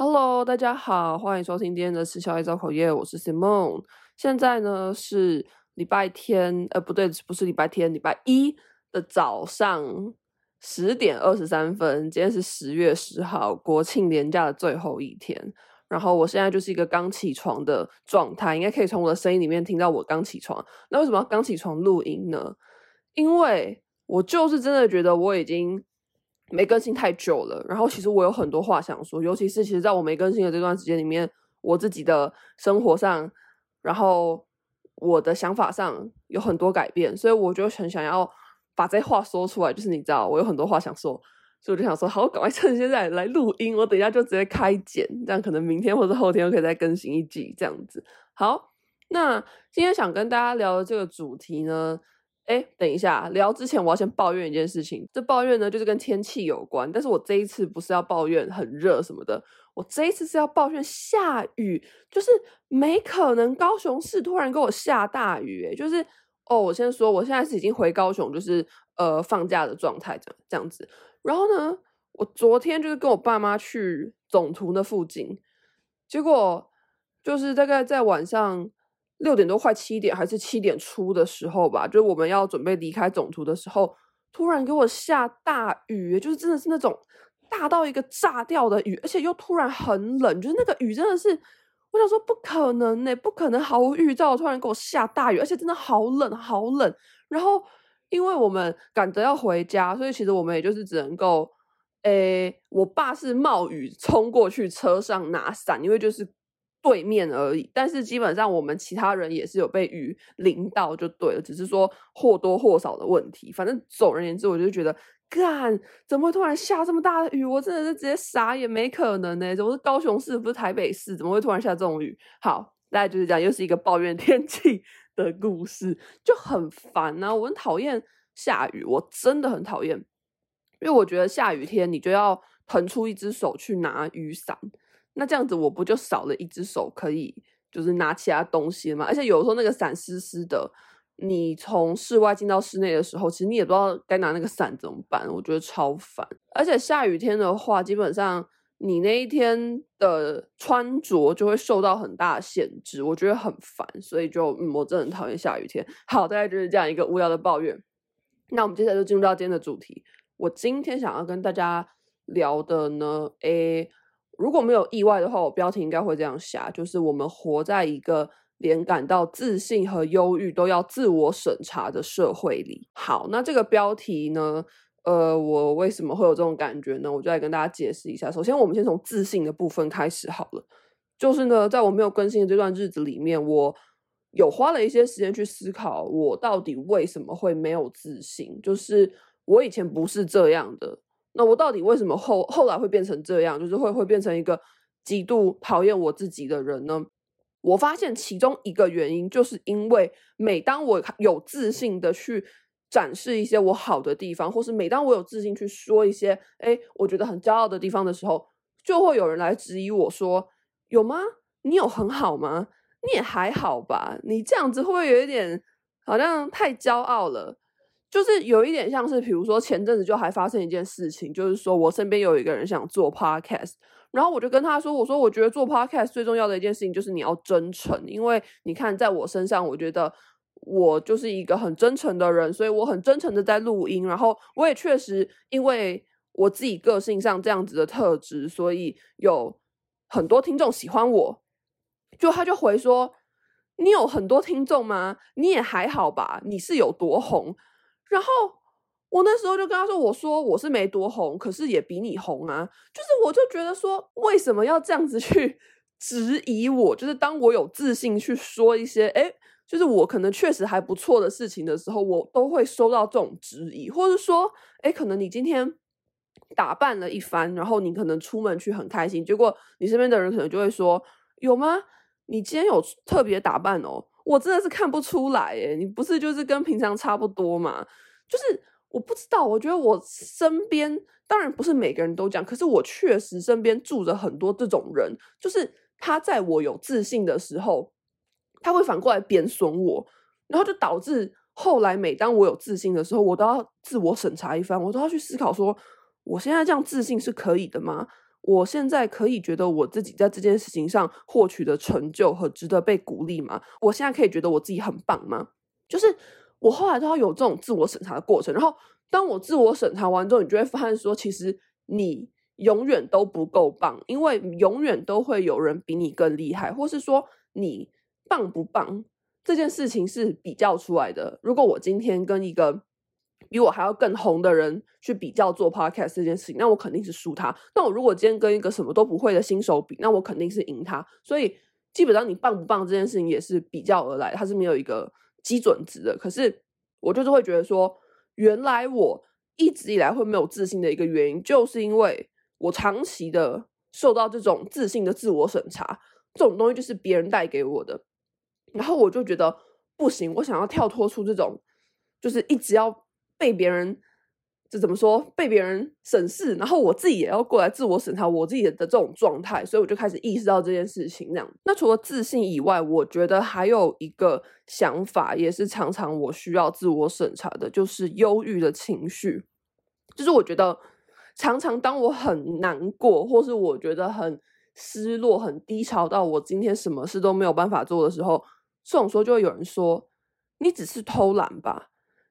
Hello，大家好，欢迎收听今天的吃宵夜造口业，我是 Simon。现在呢是礼拜天，呃，不对，不是礼拜天，礼拜一的早上十点二十三分。今天是十月十号，国庆连假的最后一天。然后我现在就是一个刚起床的状态，应该可以从我的声音里面听到我刚起床。那为什么刚起床录音呢？因为我就是真的觉得我已经。没更新太久了，然后其实我有很多话想说，尤其是其实在我没更新的这段时间里面，我自己的生活上，然后我的想法上有很多改变，所以我就很想要把这话说出来。就是你知道，我有很多话想说，所以我就想说，好，赶快趁现在来录音，我等一下就直接开剪，这样可能明天或者后天就可以再更新一集这样子。好，那今天想跟大家聊的这个主题呢，哎，等一下，聊之前我要先抱怨一件事情。这抱怨呢，就是跟天气有关。但是我这一次不是要抱怨很热什么的，我这一次是要抱怨下雨，就是没可能高雄市突然给我下大雨。哎，就是哦，我先说，我现在是已经回高雄，就是呃放假的状态，这样这样子。然后呢，我昨天就是跟我爸妈去总图那附近，结果就是大概在晚上。六点多快七点还是七点出的时候吧，就是我们要准备离开总图的时候，突然给我下大雨，就是真的是那种大到一个炸掉的雨，而且又突然很冷，就是那个雨真的是，我想说不可能呢，不可能毫无预兆突然给我下大雨，而且真的好冷好冷。然后因为我们赶着要回家，所以其实我们也就是只能够，诶，我爸是冒雨冲过去车上拿伞，因为就是。对面而已，但是基本上我们其他人也是有被雨淋到就对了，只是说或多或少的问题。反正总而言之，我就觉得，干，怎么会突然下这么大的雨？我真的是直接傻眼，没可能呢。怎么是高雄市，不是台北市？怎么会突然下这种雨？好，大概就是这样，又是一个抱怨天气 的故事，就很烦啊！我很讨厌下雨，我真的很讨厌，因为我觉得下雨天你就要腾出一只手去拿雨伞。那这样子我不就少了一只手可以就是拿其他东西了吗？而且有时候那个伞湿湿的，你从室外进到室内的时候，其实你也不知道该拿那个伞怎么办，我觉得超烦。而且下雨天的话，基本上你那一天的穿着就会受到很大的限制，我觉得很烦。所以就嗯，我真的很讨厌下雨天。好，大概就是这样一个无聊的抱怨。那我们接下来就进入到今天的主题。我今天想要跟大家聊的呢，诶。如果没有意外的话，我标题应该会这样下，就是我们活在一个连感到自信和忧郁都要自我审查的社会里。好，那这个标题呢，呃，我为什么会有这种感觉呢？我就来跟大家解释一下。首先，我们先从自信的部分开始好了。就是呢，在我没有更新的这段日子里面，我有花了一些时间去思考，我到底为什么会没有自信？就是我以前不是这样的。那我到底为什么后后来会变成这样？就是会会变成一个极度讨厌我自己的人呢？我发现其中一个原因，就是因为每当我有自信的去展示一些我好的地方，或是每当我有自信去说一些哎，我觉得很骄傲的地方的时候，就会有人来质疑我说：“有吗？你有很好吗？你也还好吧？你这样子会不会有一点好像太骄傲了？”就是有一点像是，比如说前阵子就还发生一件事情，就是说我身边有一个人想做 podcast，然后我就跟他说，我说我觉得做 podcast 最重要的一件事情就是你要真诚，因为你看在我身上，我觉得我就是一个很真诚的人，所以我很真诚的在录音，然后我也确实因为我自己个性上这样子的特质，所以有很多听众喜欢我，就他就回说，你有很多听众吗？你也还好吧？你是有多红？然后我那时候就跟他说：“我说我是没多红，可是也比你红啊。就是我就觉得说，为什么要这样子去 质疑我？就是当我有自信去说一些，诶，就是我可能确实还不错的事情的时候，我都会收到这种质疑，或者说，诶，可能你今天打扮了一番，然后你可能出门去很开心，结果你身边的人可能就会说：有吗？你今天有特别打扮哦。”我真的是看不出来耶，你不是就是跟平常差不多嘛？就是我不知道，我觉得我身边当然不是每个人都这样，可是我确实身边住着很多这种人，就是他在我有自信的时候，他会反过来贬损我，然后就导致后来每当我有自信的时候，我都要自我审查一番，我都要去思考说，我现在这样自信是可以的吗？我现在可以觉得我自己在这件事情上获取的成就和值得被鼓励吗？我现在可以觉得我自己很棒吗？就是我后来都要有这种自我审查的过程。然后当我自我审查完之后，你就会发现说，其实你永远都不够棒，因为永远都会有人比你更厉害，或是说你棒不棒这件事情是比较出来的。如果我今天跟一个比我还要更红的人去比较做 podcast 这件事情，那我肯定是输他。那我如果今天跟一个什么都不会的新手比，那我肯定是赢他。所以基本上你棒不棒这件事情也是比较而来，它是没有一个基准值的。可是我就是会觉得说，原来我一直以来会没有自信的一个原因，就是因为我长期的受到这种自信的自我审查，这种东西就是别人带给我的。然后我就觉得不行，我想要跳脱出这种，就是一直要。被别人这怎么说？被别人审视，然后我自己也要过来自我审查我自己的这种状态，所以我就开始意识到这件事情。这样，那除了自信以外，我觉得还有一个想法，也是常常我需要自我审查的，就是忧郁的情绪。就是我觉得常常当我很难过，或是我觉得很失落、很低潮到我今天什么事都没有办法做的时候，这种时候就会有人说：“你只是偷懒吧。”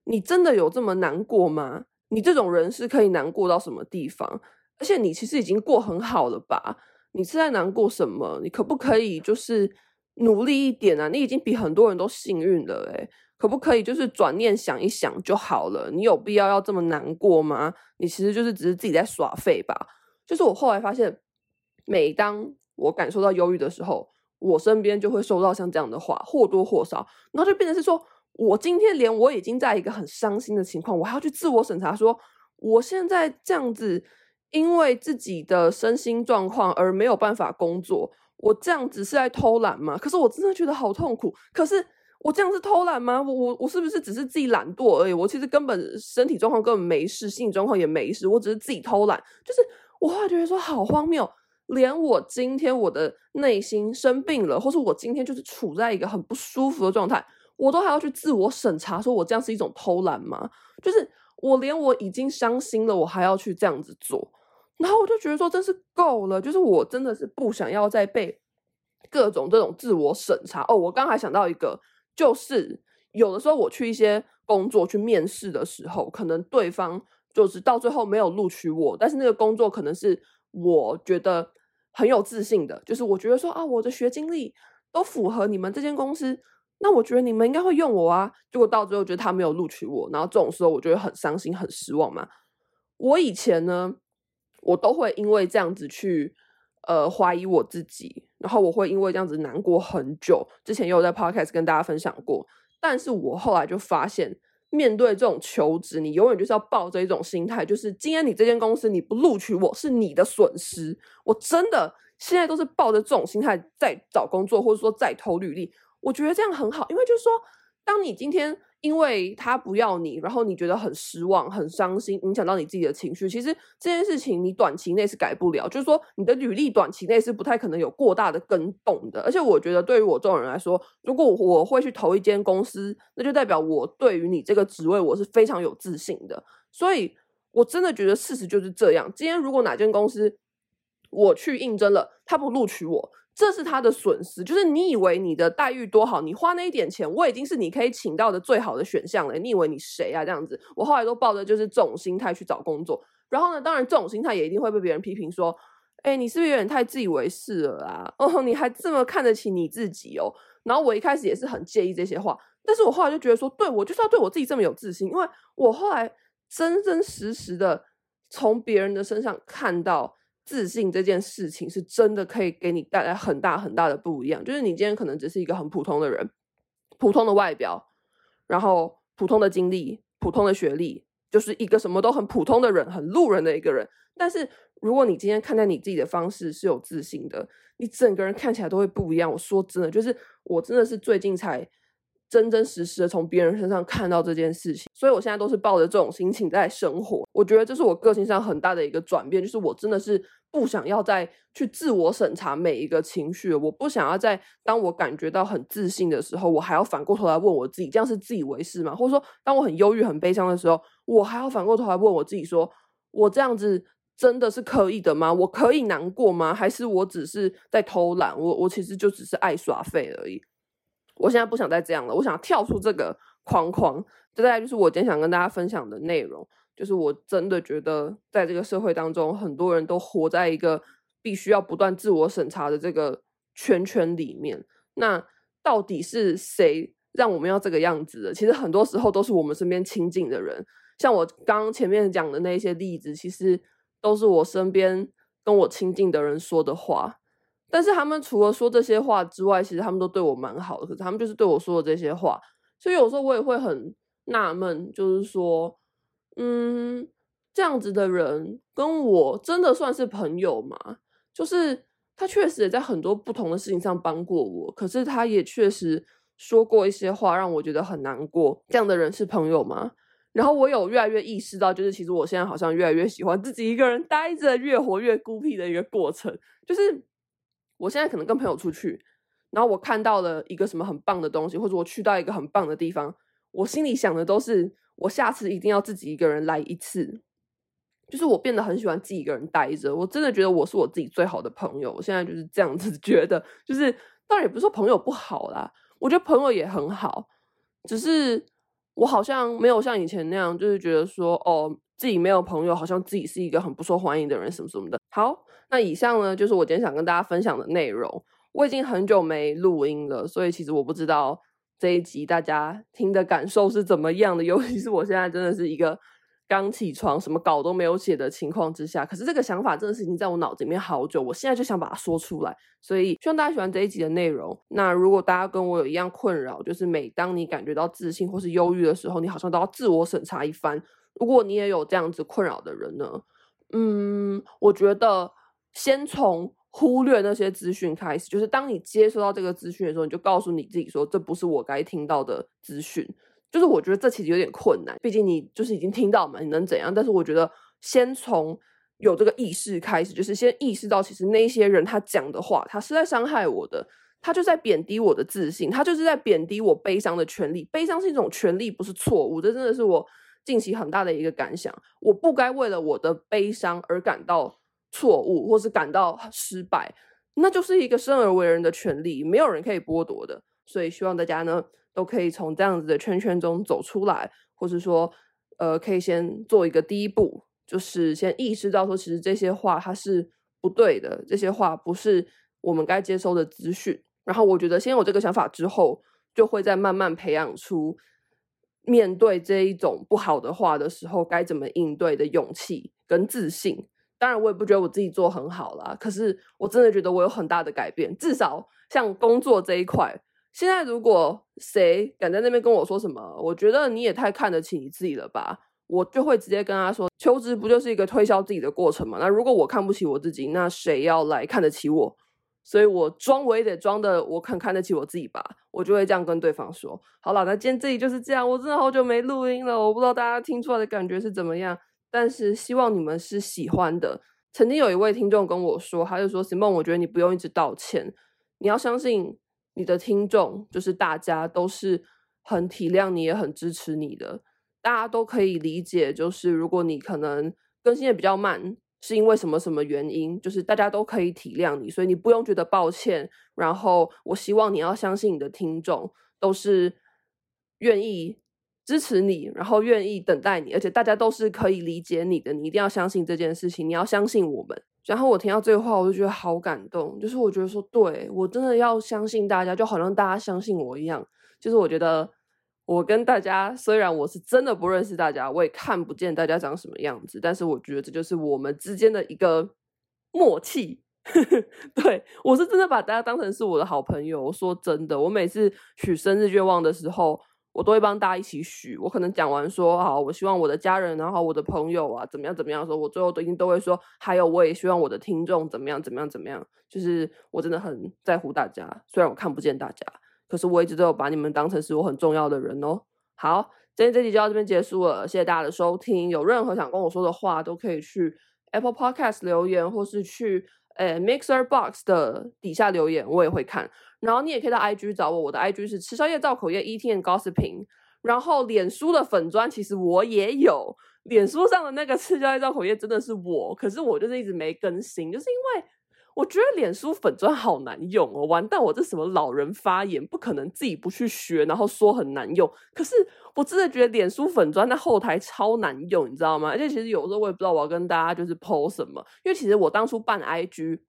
你真的有这么难过吗？你这种人是可以难过到什么地方？而且你其实已经过很好了吧？你是在难过什么？你可不可以就是努力一点啊？你已经比很多人都幸运了诶，可不可以就是转念想一想就好了？你有必要要这么难过吗？你其实就是只是自己在耍废吧？就是我后来发现，每当我感受到忧郁的时候，我身边就会收到像这样的话，或多或少，然后就变成是说。我今天连我已经在一个很伤心的情况，我还要去自我审查说，我现在这样子，因为自己的身心状况而没有办法工作，我这样子是在偷懒吗？可是我真的觉得好痛苦。可是我这样是偷懒吗？我我我是不是只是自己懒惰而已？我其实根本身体状况根本没事，心理状况也没事，我只是自己偷懒。就是我后来觉得说好荒谬，连我今天我的内心生病了，或是我今天就是处在一个很不舒服的状态。我都还要去自我审查，说我这样是一种偷懒吗？就是我连我已经伤心了，我还要去这样子做，然后我就觉得说真是够了，就是我真的是不想要再被各种这种自我审查。哦，我刚还想到一个，就是有的时候我去一些工作去面试的时候，可能对方就是到最后没有录取我，但是那个工作可能是我觉得很有自信的，就是我觉得说啊，我的学经历都符合你们这间公司。那我觉得你们应该会用我啊，结果到最后觉得他没有录取我，然后这种时候我觉得很伤心、很失望嘛。我以前呢，我都会因为这样子去呃怀疑我自己，然后我会因为这样子难过很久。之前也有在 Podcast 跟大家分享过，但是我后来就发现，面对这种求职，你永远就是要抱着一种心态，就是今天你这间公司你不录取我是你的损失。我真的现在都是抱着这种心态在找工作，或者说在投履历。我觉得这样很好，因为就是说，当你今天因为他不要你，然后你觉得很失望、很伤心，影响到你自己的情绪，其实这件事情你短期内是改不了。就是说，你的履历短期内是不太可能有过大的更动的。而且，我觉得对于我这种人来说，如果我会去投一间公司，那就代表我对于你这个职位我是非常有自信的。所以，我真的觉得事实就是这样。今天如果哪间公司我去应征了，他不录取我。这是他的损失，就是你以为你的待遇多好，你花那一点钱，我已经是你可以请到的最好的选项了。你以为你谁啊？这样子，我后来都抱着就是这种心态去找工作。然后呢，当然这种心态也一定会被别人批评说，哎，你是不是有点太自以为是了啊？哦，你还这么看得起你自己哦。然后我一开始也是很介意这些话，但是我后来就觉得说，对，我就是要对我自己这么有自信，因为我后来真真实实的从别人的身上看到。自信这件事情是真的可以给你带来很大很大的不一样。就是你今天可能只是一个很普通的人，普通的外表，然后普通的经历，普通的学历，就是一个什么都很普通的人，很路人的一个人。但是如果你今天看待你自己的方式是有自信的，你整个人看起来都会不一样。我说真的，就是我真的是最近才。真真实实的从别人身上看到这件事情，所以我现在都是抱着这种心情在生活。我觉得这是我个性上很大的一个转变，就是我真的是不想要再去自我审查每一个情绪，我不想要在当我感觉到很自信的时候，我还要反过头来问我自己，这样是自以为是吗？或者说，当我很忧郁、很悲伤的时候，我还要反过头来问我自己说，说我这样子真的是可以的吗？我可以难过吗？还是我只是在偷懒？我我其实就只是爱耍废而已。我现在不想再这样了，我想跳出这个框框。这大概就是我今天想跟大家分享的内容。就是我真的觉得，在这个社会当中，很多人都活在一个必须要不断自我审查的这个圈圈里面。那到底是谁让我们要这个样子的？其实很多时候都是我们身边亲近的人。像我刚前面讲的那些例子，其实。都是我身边跟我亲近的人说的话，但是他们除了说这些话之外，其实他们都对我蛮好的。可是他们就是对我说的这些话，所以有时候我也会很纳闷，就是说，嗯，这样子的人跟我真的算是朋友吗？就是他确实也在很多不同的事情上帮过我，可是他也确实说过一些话让我觉得很难过。这样的人是朋友吗？然后我有越来越意识到，就是其实我现在好像越来越喜欢自己一个人待着，越活越孤僻的一个过程。就是我现在可能跟朋友出去，然后我看到了一个什么很棒的东西，或者我去到一个很棒的地方，我心里想的都是我下次一定要自己一个人来一次。就是我变得很喜欢自己一个人待着，我真的觉得我是我自己最好的朋友。我现在就是这样子 觉得，就是当然也不是说朋友不好啦，我觉得朋友也很好，只是。我好像没有像以前那样，就是觉得说，哦，自己没有朋友，好像自己是一个很不受欢迎的人，什么什么的。好，那以上呢，就是我今天想跟大家分享的内容。我已经很久没录音了，所以其实我不知道这一集大家听的感受是怎么样的，尤其是我现在真的是一个。刚起床，什么稿都没有写的情况之下，可是这个想法真的是已经在我脑子里面好久，我现在就想把它说出来，所以希望大家喜欢这一集的内容。那如果大家跟我有一样困扰，就是每当你感觉到自信或是忧郁的时候，你好像都要自我审查一番。如果你也有这样子困扰的人呢，嗯，我觉得先从忽略那些资讯开始，就是当你接收到这个资讯的时候，你就告诉你自己说，这不是我该听到的资讯。就是我觉得这其实有点困难，毕竟你就是已经听到嘛，你能怎样？但是我觉得先从有这个意识开始，就是先意识到，其实那些人他讲的话，他是在伤害我的，他就在贬低我的自信，他就是在贬低我悲伤的权利。悲伤是一种权利，不是错误。这真的是我近期很大的一个感想。我不该为了我的悲伤而感到错误，或是感到失败。那就是一个生而为人的权利，没有人可以剥夺的。所以希望大家呢。都可以从这样子的圈圈中走出来，或是说，呃，可以先做一个第一步，就是先意识到说，其实这些话它是不对的，这些话不是我们该接收的资讯。然后我觉得，先有这个想法之后，就会再慢慢培养出面对这一种不好的话的时候该怎么应对的勇气跟自信。当然，我也不觉得我自己做很好啦，可是我真的觉得我有很大的改变，至少像工作这一块。现在如果谁敢在那边跟我说什么，我觉得你也太看得起你自己了吧，我就会直接跟他说，求职不就是一个推销自己的过程吗？那如果我看不起我自己，那谁要来看得起我？所以我装我也得装的，我肯看得起我自己吧，我就会这样跟对方说。好了，那今天这里就是这样，我真的好久没录音了，我不知道大家听出来的感觉是怎么样，但是希望你们是喜欢的。曾经有一位听众跟我说，他就说：“Simon，我觉得你不用一直道歉，你要相信。”你的听众就是大家都是很体谅你，也很支持你的，大家都可以理解。就是如果你可能更新的比较慢，是因为什么什么原因，就是大家都可以体谅你，所以你不用觉得抱歉。然后我希望你要相信你的听众都是愿意支持你，然后愿意等待你，而且大家都是可以理解你的。你一定要相信这件事情，你要相信我们。然后我听到这句话，我就觉得好感动。就是我觉得说，对，我真的要相信大家，就好像大家相信我一样。就是我觉得我跟大家，虽然我是真的不认识大家，我也看不见大家长什么样子，但是我觉得这就是我们之间的一个默契。对，我是真的把大家当成是我的好朋友。我说真的，我每次许生日愿望的时候。我都会帮大家一起许，我可能讲完说好，我希望我的家人，然后我的朋友啊，怎么样怎么样的时候，我最后都一定都会说，还有我也希望我的听众怎么样怎么样怎么样，就是我真的很在乎大家，虽然我看不见大家，可是我一直都有把你们当成是我很重要的人哦。好，今天这集就到这边结束了，谢谢大家的收听，有任何想跟我说的话，都可以去 Apple Podcast 留言，或是去。诶，Mixer Box 的底下留言我也会看，然后你也可以到 IG 找我，我的 IG 是吃宵夜造口业 Eating and Gossiping，然后脸书的粉砖其实我也有，脸书上的那个吃宵夜造口业真的是我，可是我就是一直没更新，就是因为。我觉得脸书粉专好难用哦，完蛋！我这什么老人发言，不可能自己不去学，然后说很难用。可是我真的觉得脸书粉专那后台超难用，你知道吗？而且其实有时候我也不知道我要跟大家就是 po 什么，因为其实我当初办 IG，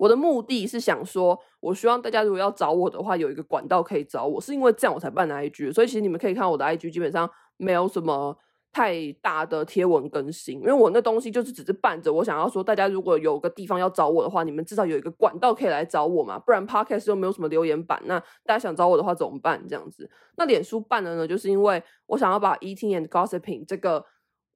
我的目的是想说，我希望大家如果要找我的话，有一个管道可以找我，是因为这样我才办 IG。所以其实你们可以看我的 IG，基本上没有什么。太大的贴文更新，因为我那东西就是只是伴着。我想要说，大家如果有个地方要找我的话，你们至少有一个管道可以来找我嘛。不然 Podcast 又没有什么留言板，那大家想找我的话怎么办？这样子，那脸书办的呢，就是因为我想要把 Eating and Gossiping 这个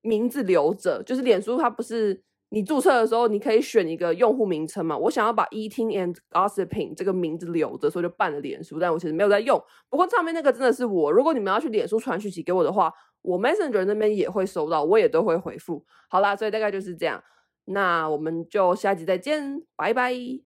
名字留着。就是脸书它不是你注册的时候，你可以选一个用户名称嘛。我想要把 Eating and Gossiping 这个名字留着，所以就办了脸书。但我其实没有在用。不过上面那个真的是我。如果你们要去脸书传讯息给我的话。我 Messenger 那边也会收到，我也都会回复。好啦，所以大概就是这样。那我们就下集再见，拜拜。